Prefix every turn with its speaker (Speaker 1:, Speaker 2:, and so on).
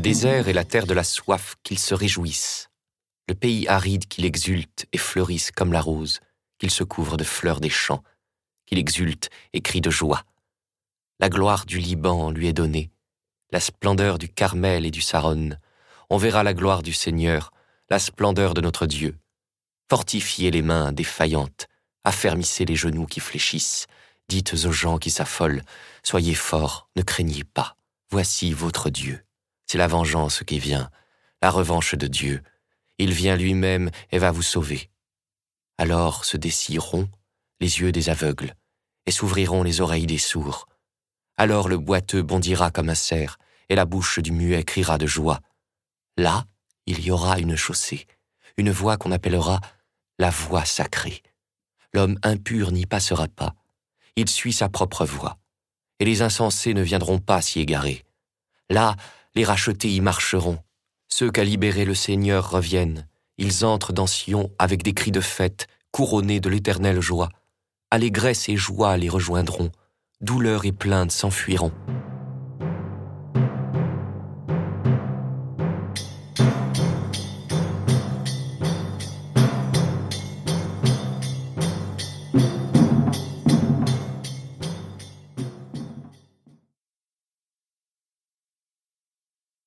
Speaker 1: désert et la terre de la soif qu'il se réjouisse, le pays aride qu'il exulte et fleurisse comme la rose, qu'il se couvre de fleurs des champs, qu'il exulte et crie de joie. La gloire du Liban lui est donnée, la splendeur du Carmel et du Saron. On verra la gloire du Seigneur, la splendeur de notre Dieu. Fortifiez les mains défaillantes, affermissez les genoux qui fléchissent, dites aux gens qui s'affolent, soyez forts, ne craignez pas, voici votre Dieu. C'est la vengeance qui vient, la revanche de Dieu. Il vient lui-même et va vous sauver. Alors se dessiront les yeux des aveugles, et s'ouvriront les oreilles des sourds. Alors le boiteux bondira comme un cerf, et la bouche du muet criera de joie. Là, il y aura une chaussée, une voie qu'on appellera la voie sacrée. L'homme impur n'y passera pas, il suit sa propre voie, et les insensés ne viendront pas s'y égarer. Là, les rachetés y marcheront, ceux qu'a libérés le Seigneur reviennent, ils entrent dans Sion avec des cris de fête, couronnés de l'éternelle joie. Allégresse et joie les rejoindront, douleur et plainte s'enfuiront.